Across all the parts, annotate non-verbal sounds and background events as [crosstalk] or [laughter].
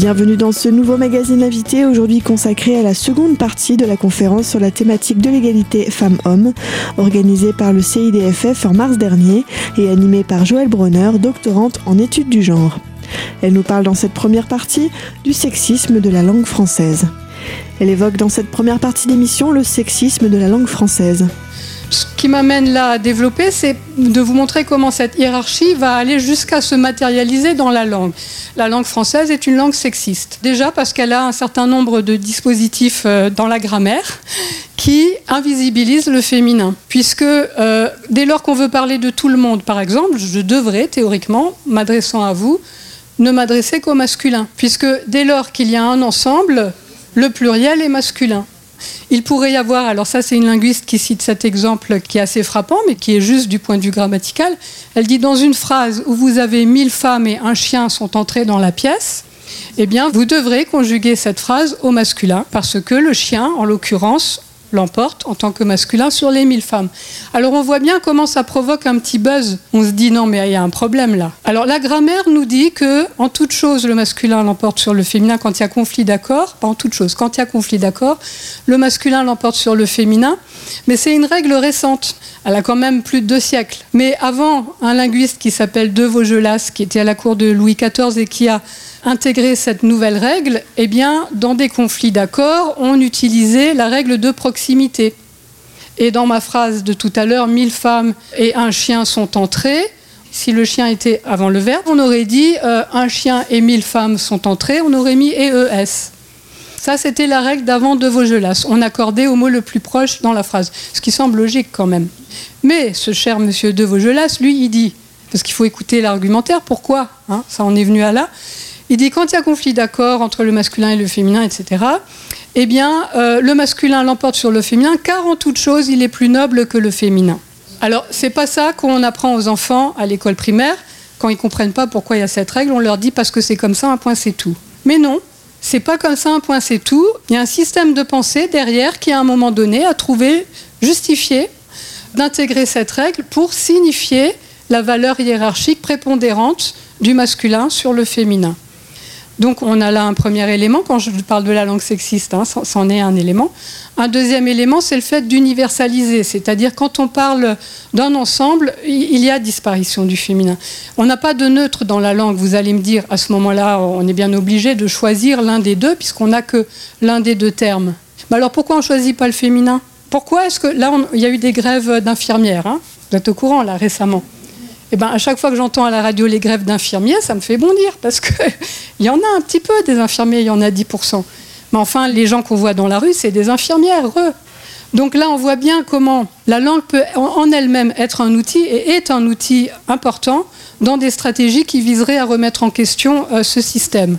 Bienvenue dans ce nouveau magazine invité, aujourd'hui consacré à la seconde partie de la conférence sur la thématique de l'égalité femmes-hommes, organisée par le CIDFF en mars dernier et animée par Joëlle Bronner, doctorante en études du genre. Elle nous parle dans cette première partie du sexisme de la langue française. Elle évoque dans cette première partie d'émission le sexisme de la langue française. Qui m'amène là à développer, c'est de vous montrer comment cette hiérarchie va aller jusqu'à se matérialiser dans la langue. La langue française est une langue sexiste. Déjà parce qu'elle a un certain nombre de dispositifs euh, dans la grammaire qui invisibilisent le féminin. Puisque euh, dès lors qu'on veut parler de tout le monde, par exemple, je devrais théoriquement, m'adressant à vous, ne m'adresser qu'au masculin. Puisque dès lors qu'il y a un ensemble, le pluriel est masculin. Il pourrait y avoir, alors ça c'est une linguiste qui cite cet exemple qui est assez frappant, mais qui est juste du point de vue grammatical. Elle dit dans une phrase où vous avez mille femmes et un chien sont entrés dans la pièce, eh bien vous devrez conjuguer cette phrase au masculin, parce que le chien, en l'occurrence, l'emporte en tant que masculin sur les 1000 femmes. Alors on voit bien comment ça provoque un petit buzz. On se dit non mais il y a un problème là. Alors la grammaire nous dit que en toute chose le masculin l'emporte sur le féminin quand il y a conflit d'accord, pas en toute chose, quand il y a conflit d'accord, le masculin l'emporte sur le féminin, mais c'est une règle récente. Elle a quand même plus de deux siècles. Mais avant, un linguiste qui s'appelle De Vaugelas, qui était à la cour de Louis XIV et qui a intégrer cette nouvelle règle, eh bien, dans des conflits d'accords, on utilisait la règle de proximité. Et dans ma phrase de tout à l'heure, mille femmes et un chien sont entrées. Si le chien était avant le verbe, on aurait dit euh, un chien et mille femmes sont entrées, on aurait mis EES. Ça, c'était la règle d'avant de Vaugelas. On accordait au mot le plus proche dans la phrase, ce qui semble logique quand même. Mais ce cher monsieur de Vaugelas, lui, il dit, parce qu'il faut écouter l'argumentaire, pourquoi hein, Ça en est venu à là. Il dit quand il y a conflit d'accord entre le masculin et le féminin, etc., eh bien, euh, le masculin l'emporte sur le féminin, car en toute chose, il est plus noble que le féminin. Alors, c'est pas ça qu'on apprend aux enfants à l'école primaire. Quand ils comprennent pas pourquoi il y a cette règle, on leur dit parce que c'est comme ça, un point c'est tout. Mais non, c'est pas comme ça, un point c'est tout. Il y a un système de pensée derrière qui, à un moment donné, a trouvé justifié d'intégrer cette règle pour signifier la valeur hiérarchique prépondérante du masculin sur le féminin. Donc on a là un premier élément, quand je parle de la langue sexiste, hein, c'en est un élément. Un deuxième élément, c'est le fait d'universaliser, c'est-à-dire quand on parle d'un ensemble, il y a disparition du féminin. On n'a pas de neutre dans la langue, vous allez me dire, à ce moment-là, on est bien obligé de choisir l'un des deux, puisqu'on n'a que l'un des deux termes. Mais alors pourquoi on ne choisit pas le féminin? Pourquoi est-ce que là, il y a eu des grèves d'infirmières hein? Vous êtes au courant, là, récemment eh ben, à chaque fois que j'entends à la radio les grèves d'infirmiers, ça me fait bondir parce qu'il [laughs] y en a un petit peu des infirmiers, il y en a 10%. Mais enfin, les gens qu'on voit dans la rue, c'est des infirmières, eux. Donc là, on voit bien comment la langue peut en elle-même être un outil et est un outil important dans des stratégies qui viseraient à remettre en question euh, ce système.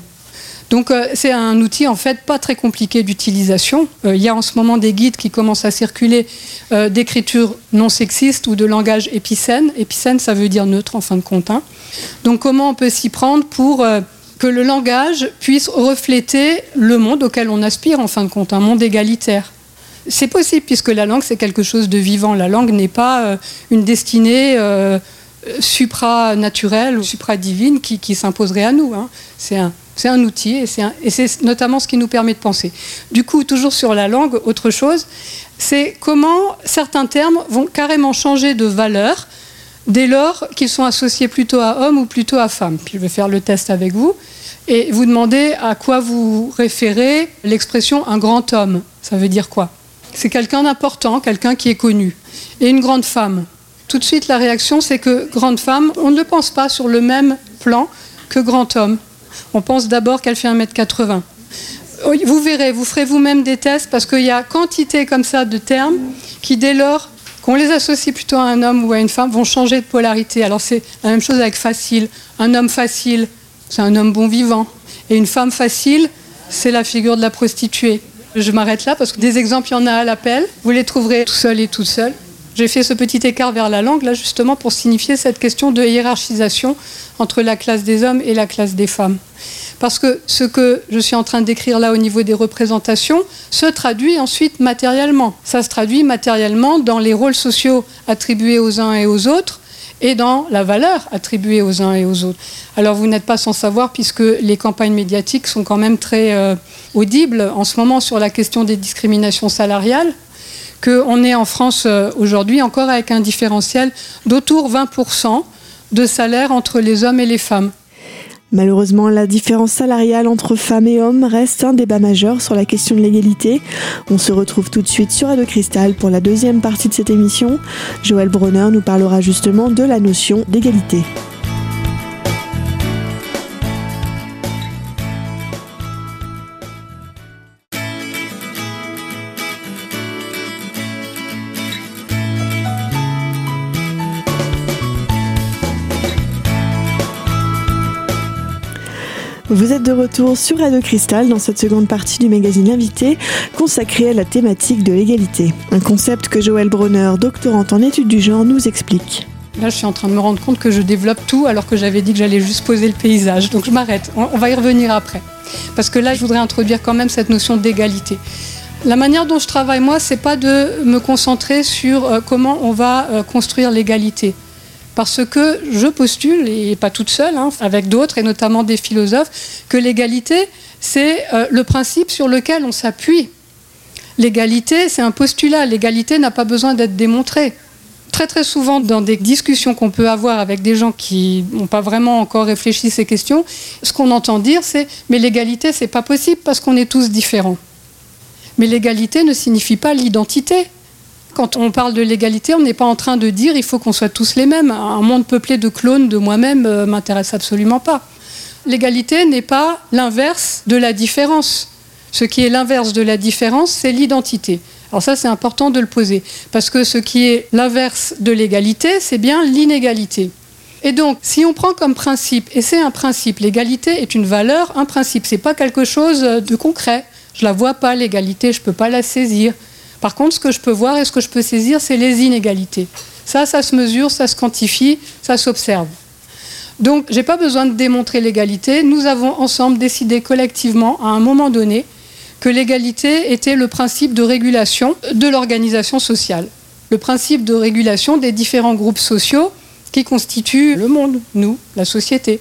Donc euh, c'est un outil en fait pas très compliqué d'utilisation. Euh, il y a en ce moment des guides qui commencent à circuler euh, d'écriture non sexiste ou de langage épicène. Épicène, ça veut dire neutre en fin de compte. Hein. Donc comment on peut s'y prendre pour que le langage puisse refléter le monde auquel on aspire en fin de compte, un monde égalitaire? C'est possible puisque la langue c'est quelque chose de vivant. La langue n'est pas une destinée supranaturelle ou supradivine qui, s'imposerait à nous. Hein. C'est un, c'est un outil et c'est notamment ce qui nous permet de penser. Du coup, toujours sur la langue, autre chose, c'est comment certains termes vont carrément changer de valeur dès lors qu'ils sont associés plutôt à homme ou plutôt à femme. Puis je vais faire le test avec vous et vous demander à quoi vous référez l'expression un grand homme. Ça veut dire quoi? C'est quelqu'un d'important, quelqu'un qui est connu. Et une grande femme. Tout de suite, la réaction, c'est que grande femme, on ne le pense pas sur le même plan que grand homme on pense d'abord qu'elle fait 1m80. Vous verrez, vous ferez vous-même des tests parce qu'il y a quantité comme ça de termes qui, dès lors qu'on les associe plutôt à un homme ou à une femme, vont changer de polarité. Alors c'est la même chose avec facile. Un homme facile, c'est un homme bon vivant. Et une femme facile, c'est la figure de la prostituée. Je m'arrête là parce que des exemples, il y en a à l'appel. Vous les trouverez tout seul et tout seul. J'ai fait ce petit écart vers la langue, là, justement, pour signifier cette question de hiérarchisation entre la classe des hommes et la classe des femmes. Parce que ce que je suis en train décrire là au niveau des représentations se traduit ensuite matériellement. Ça se traduit matériellement dans les rôles sociaux attribués aux uns et aux autres et dans la valeur attribuée aux uns et aux autres. Alors vous n'êtes pas sans savoir, puisque les campagnes médiatiques sont quand même très euh, audibles en ce moment sur la question des discriminations salariales, qu'on est en France euh, aujourd'hui encore avec un différentiel d'autour 20% de salaire entre les hommes et les femmes. Malheureusement, la différence salariale entre femmes et hommes reste un débat majeur sur la question de l'égalité. On se retrouve tout de suite sur Radio Cristal pour la deuxième partie de cette émission. Joël Bronner nous parlera justement de la notion d'égalité. Vous êtes de retour sur Radio Cristal dans cette seconde partie du magazine Invité consacrée à la thématique de l'égalité. Un concept que Joël Bronner, doctorante en études du genre, nous explique. Là, je suis en train de me rendre compte que je développe tout alors que j'avais dit que j'allais juste poser le paysage. Donc je m'arrête. On va y revenir après. Parce que là, je voudrais introduire quand même cette notion d'égalité. La manière dont je travaille, moi, c'est pas de me concentrer sur euh, comment on va euh, construire l'égalité parce que je postule, et pas toute seule, hein, avec d'autres, et notamment des philosophes, que l'égalité, c'est euh, le principe sur lequel on s'appuie. L'égalité, c'est un postulat. L'égalité n'a pas besoin d'être démontrée. Très très souvent, dans des discussions qu'on peut avoir avec des gens qui n'ont pas vraiment encore réfléchi ces questions, ce qu'on entend dire, c'est mais l'égalité, c'est pas possible parce qu'on est tous différents. Mais l'égalité ne signifie pas l'identité. Quand on parle de l'égalité, on n'est pas en train de dire il faut qu'on soit tous les mêmes. Un monde peuplé de clones de moi-même ne euh, m'intéresse absolument pas. L'égalité n'est pas l'inverse de la différence. Ce qui est l'inverse de la différence, c'est l'identité. Alors ça, c'est important de le poser, parce que ce qui est l'inverse de l'égalité, c'est bien l'inégalité. Et donc, si on prend comme principe, et c'est un principe, l'égalité est une valeur, un principe, c'est pas quelque chose de concret. Je la vois pas, l'égalité, je peux pas la saisir. Par contre, ce que je peux voir et ce que je peux saisir, c'est les inégalités. Ça, ça se mesure, ça se quantifie, ça s'observe. Donc, je n'ai pas besoin de démontrer l'égalité. Nous avons ensemble décidé collectivement, à un moment donné, que l'égalité était le principe de régulation de l'organisation sociale, le principe de régulation des différents groupes sociaux qui constituent le monde, nous, la société.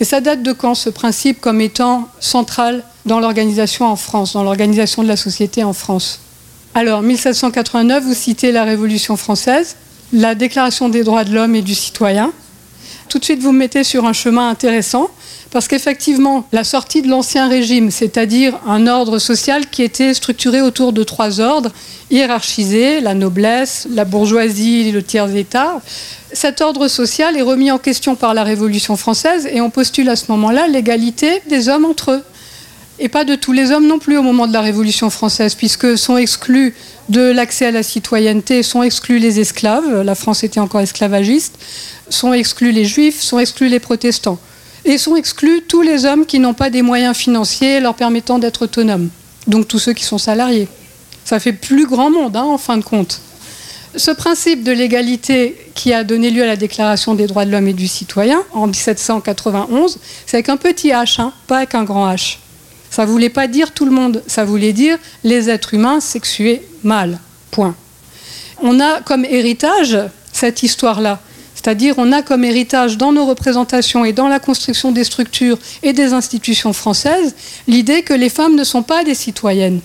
Et ça date de quand ce principe comme étant central dans l'organisation en France, dans l'organisation de la société en France? Alors, 1789, vous citez la Révolution française, la Déclaration des droits de l'homme et du citoyen. Tout de suite, vous me mettez sur un chemin intéressant, parce qu'effectivement, la sortie de l'Ancien Régime, c'est-à-dire un ordre social qui était structuré autour de trois ordres, hiérarchisés, la noblesse, la bourgeoisie, le tiers-État, cet ordre social est remis en question par la Révolution française et on postule à ce moment-là l'égalité des hommes entre eux et pas de tous les hommes non plus au moment de la Révolution française, puisque sont exclus de l'accès à la citoyenneté, sont exclus les esclaves, la France était encore esclavagiste, sont exclus les juifs, sont exclus les protestants, et sont exclus tous les hommes qui n'ont pas des moyens financiers leur permettant d'être autonomes, donc tous ceux qui sont salariés. Ça fait plus grand monde, hein, en fin de compte. Ce principe de l'égalité qui a donné lieu à la Déclaration des droits de l'homme et du citoyen en 1791, c'est avec un petit H, hein, pas avec un grand H. Ça voulait pas dire tout le monde, ça voulait dire les êtres humains sexués mâles. Point. On a comme héritage cette histoire-là. C'est-à-dire, on a comme héritage dans nos représentations et dans la construction des structures et des institutions françaises l'idée que les femmes ne sont pas des citoyennes.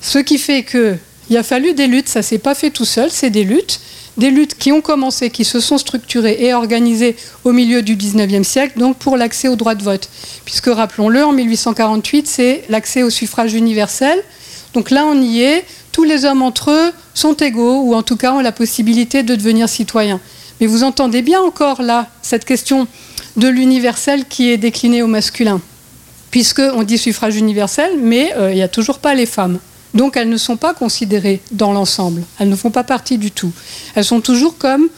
Ce qui fait qu'il a fallu des luttes, ça s'est pas fait tout seul, c'est des luttes, des luttes qui ont commencé, qui se sont structurées et organisées au milieu du 19e siècle, donc pour l'accès au droit de vote. Puisque, rappelons-le, en 1848, c'est l'accès au suffrage universel. Donc là, on y est. Tous les hommes entre eux sont égaux, ou en tout cas ont la possibilité de devenir citoyens. Mais vous entendez bien encore là cette question de l'universel qui est déclinée au masculin. Puisqu'on dit suffrage universel, mais euh, il n'y a toujours pas les femmes. Donc elles ne sont pas considérées dans l'ensemble, elles ne font pas partie du tout. Elles sont toujours comme,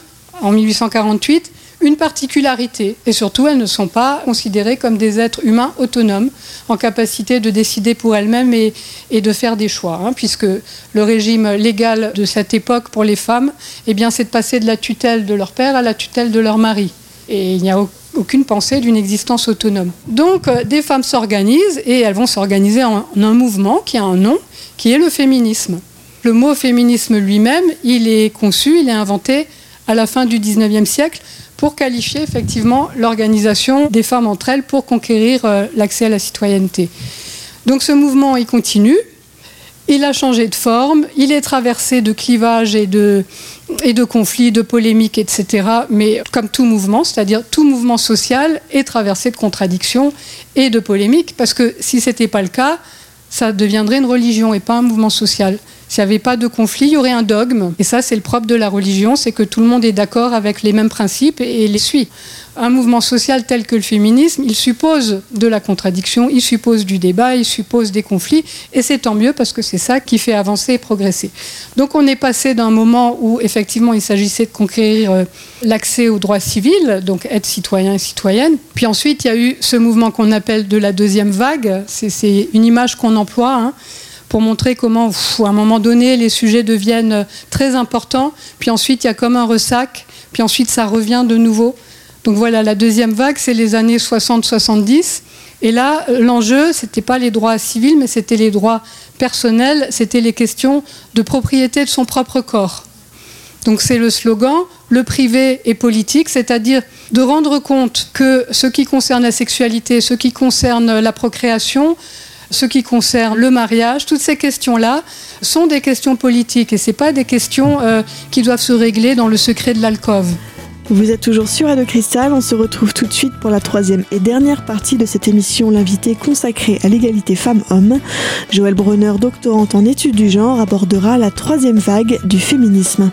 en 1848, une particularité, et surtout elles ne sont pas considérées comme des êtres humains autonomes, en capacité de décider pour elles-mêmes et, de faire des choix, hein, puisque le régime légal de cette époque pour les femmes, eh c'est de passer de la tutelle de leur père à la tutelle de leur mari. Et il n'y a aucune pensée d'une existence autonome. Donc euh, des femmes s'organisent et elles vont s'organiser en un mouvement qui a un nom, qui est le féminisme. Le mot féminisme lui-même, il est conçu, il est inventé à la fin du 19e siècle pour qualifier effectivement l'organisation des femmes entre elles pour conquérir euh, l'accès à la citoyenneté. Donc ce mouvement, il continue. Il a changé de forme, il est traversé de clivages et de, conflits, de polémiques, etc. Mais comme tout mouvement, c'est-à-dire tout mouvement social est traversé de contradictions et de polémiques, parce que si ce n'était pas le cas, ça deviendrait une religion et pas un mouvement social. S'il n'y avait pas de conflit, il y aurait un dogme. Et ça, c'est le propre de la religion, c'est que tout le monde est d'accord avec les mêmes principes et les suit. Un mouvement social tel que le féminisme, il suppose de la contradiction, il suppose du débat, il suppose des conflits, et c'est tant mieux parce que c'est ça qui fait avancer et progresser. Donc on est passé d'un moment où effectivement il s'agissait de conquérir euh, l'accès aux droits civils, donc être citoyen et citoyenne, puis ensuite il y a eu ce mouvement qu'on appelle de la deuxième vague, c'est une image qu'on emploie. Hein pour montrer comment, à un moment donné, les sujets deviennent très importants, puis ensuite il y a comme un ressac, puis ensuite ça revient de nouveau. Donc voilà, la deuxième vague, c'est les années 60-70. Et là, l'enjeu, ce n'était pas les droits civils, mais c'était les droits personnels, c'était les questions de propriété de son propre corps. Donc c'est le slogan, le privé est politique, c'est-à-dire de rendre compte que ce qui concerne la sexualité, ce qui concerne la procréation, ce qui concerne le mariage, toutes ces questions-là sont des questions politiques et ce pas des questions euh, qui doivent se régler dans le secret de l'alcôve. Vous êtes toujours sur Radio Cristal, on se retrouve tout de suite pour la troisième et dernière partie de cette émission, l'invité consacré à l'égalité femmes-hommes. Joël Brunner, doctorante en études du genre, abordera la troisième vague du féminisme.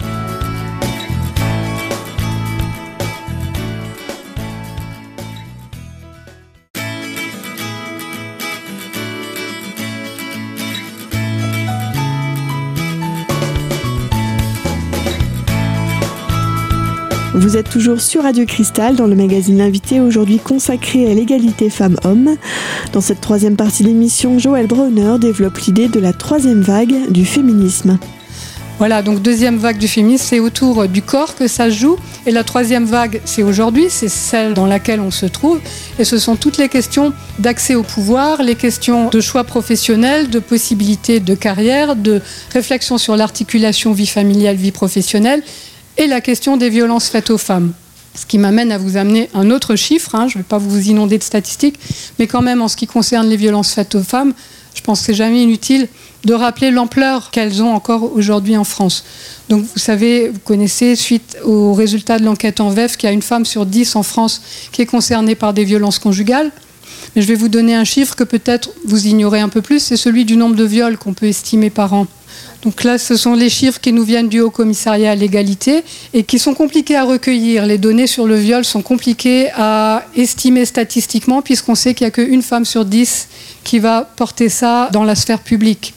Toujours sur Radio Cristal dans le magazine L'invité aujourd'hui consacré à l'égalité femmes-hommes. Dans cette troisième partie d'émission, Joël Brunner développe l'idée de la troisième vague du féminisme. Voilà, donc deuxième vague du féminisme, c'est autour du corps que ça joue. Et la troisième vague, c'est aujourd'hui, c'est celle dans laquelle on se trouve. Et ce sont toutes les questions d'accès au pouvoir, les questions de choix professionnels, de possibilités de carrière, de réflexion sur l'articulation vie familiale, vie professionnelle et la question des violences faites aux femmes. Ce qui m'amène à vous amener un autre chiffre, hein. je ne vais pas vous inonder de statistiques, mais quand même en ce qui concerne les violences faites aux femmes, je pense que c'est jamais inutile de rappeler l'ampleur qu'elles ont encore aujourd'hui en France. Donc vous savez, vous connaissez, suite aux résultats de l'enquête en VEF, qu'il y a une femme sur dix en France qui est concernée par des violences conjugales. Mais je vais vous donner un chiffre que peut-être vous ignorez un peu plus, c'est celui du nombre de viols qu'on peut estimer par an. Donc là, ce sont les chiffres qui nous viennent du Haut Commissariat à l'égalité et qui sont compliqués à recueillir. Les données sur le viol sont compliquées à estimer statistiquement puisqu'on sait qu'il n'y a qu'une femme sur dix qui va porter ça dans la sphère publique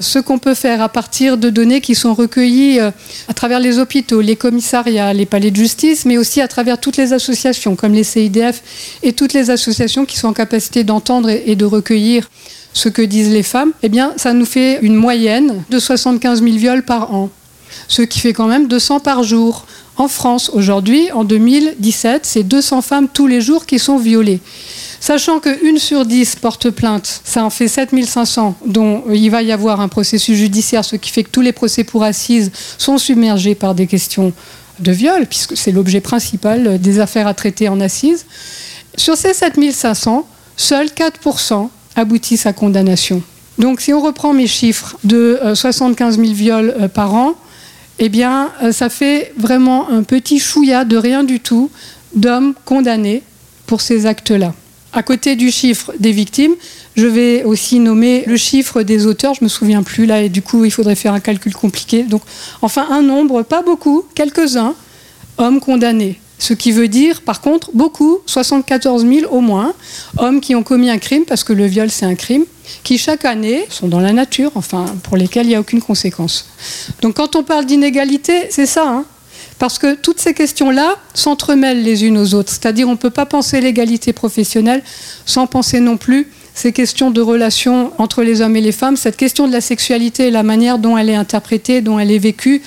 ce qu'on peut faire à partir de données qui sont recueillies euh, à travers les hôpitaux, les commissariats, les palais de justice, mais aussi à travers toutes les associations comme les CIDF et toutes les associations qui sont en capacité d'entendre et de recueillir ce que disent les femmes, eh bien, ça nous fait une moyenne de 75 000 viols par an, ce qui fait quand même 200 par jour. En France, aujourd'hui, en 2017, c'est 200 femmes tous les jours qui sont violées. Sachant qu'une sur dix porte plainte, ça en fait 7500, dont il va y avoir un processus judiciaire, ce qui fait que tous les procès pour assises sont submergés par des questions de viol, puisque c'est l'objet principal des affaires à traiter en assises. Sur ces 7500, seuls 4% aboutissent à condamnation. Donc si on reprend mes chiffres de 75 euh, 000 viols euh, par an, eh bien, euh, ça fait vraiment un petit chouïa de rien du tout d'hommes condamnés pour ces actes-là. À côté du chiffre des victimes, je vais aussi nommer le chiffre des auteurs. Je me souviens plus là, et du coup, il faudrait faire un calcul compliqué. Donc, enfin, un nombre, pas beaucoup, quelques-uns, hommes condamnés. Ce qui veut dire, par contre, beaucoup, 74 000 au moins, hommes qui ont commis un crime, parce que le viol c'est un crime, qui chaque année sont dans la nature, enfin, pour lesquels il n'y a aucune conséquence. Donc quand on parle d'inégalité, c'est ça, hein parce que toutes ces questions-là s'entremêlent les unes aux autres. C'est-à-dire on ne peut pas penser l'égalité professionnelle sans penser non plus ces questions de relations entre les hommes et les femmes, cette question de la sexualité et la manière dont elle est interprétée, dont elle est vécue.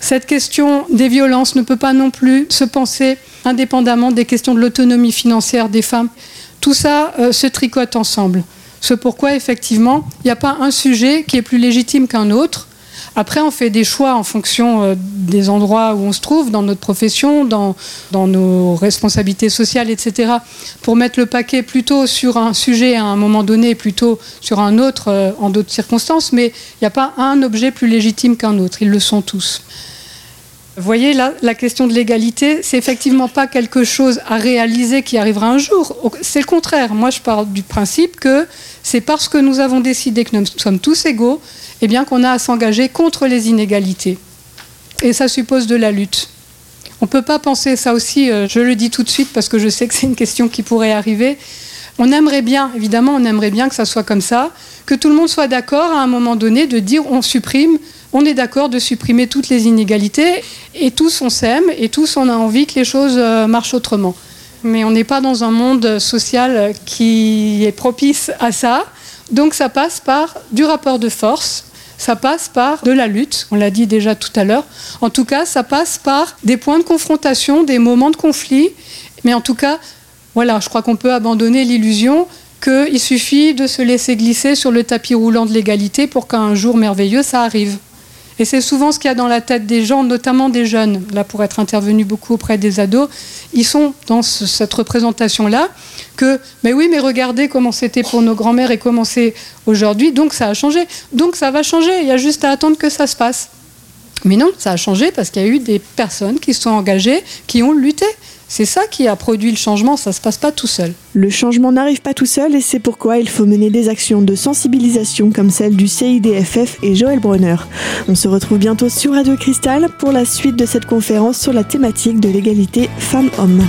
Cette question des violences ne peut pas non plus se penser indépendamment des questions de l'autonomie financière des femmes. Tout ça euh, se tricote ensemble. Ce pourquoi, effectivement, il n'y a pas un sujet qui est plus légitime qu'un autre, Après, on fait des choix en fonction euh, des endroits où on se trouve, dans notre profession, dans, nos responsabilités sociales, etc., pour mettre le paquet plutôt sur un sujet à un moment donné, plutôt sur un autre euh, en d'autres circonstances, mais il n'y a pas un objet plus légitime qu'un autre, ils le sont tous. Vous voyez, là, la question de l'égalité, c'est effectivement pas quelque chose à réaliser qui arrivera un jour. C'est le contraire. Moi, je parle du principe que c'est parce que nous avons décidé que nous sommes tous égaux, eh bien, qu'on a à s'engager contre les inégalités. Et ça suppose de la lutte. On ne peut pas penser ça aussi, euh, je le dis tout de suite parce que je sais que c'est une question qui pourrait arriver. On aimerait bien, évidemment, on aimerait bien que ça soit comme ça, que tout le monde soit d'accord à un moment donné de dire on supprime on est d'accord de supprimer toutes les inégalités et tous on s'aime et tous on a envie que les choses euh, marchent autrement. Mais on n'est pas dans un monde social qui est propice à ça. Donc ça passe par du rapport de force, ça passe par de la lutte, on l'a dit déjà tout à l'heure. En tout cas, ça passe par des points de confrontation, des moments de conflit. Mais en tout cas, voilà, je crois qu'on peut abandonner l'illusion qu'il suffit de se laisser glisser sur le tapis roulant de l'égalité pour qu'un jour merveilleux, ça arrive. Et c'est souvent ce qu'il y a dans la tête des gens, notamment des jeunes. Là, pour être intervenu beaucoup auprès des ados, ils sont dans cette représentation-là que, mais oui, mais regardez comment c'était pour nos grands-mères et comment c'est aujourd'hui, donc ça a changé. Donc ça va changer, il y a juste à attendre que ça se passe. Mais non, ça a changé parce qu'il y a eu des personnes qui se sont engagées, qui ont lutté. C'est ça qui a produit le changement, ça ne se passe pas tout seul. Le changement n'arrive pas tout seul et c'est pourquoi il faut mener des actions de sensibilisation comme celle du CIDFF et Joël Brunner. On se retrouve bientôt sur Radio Cristal pour la suite de cette conférence sur la thématique de l'égalité femmes-hommes.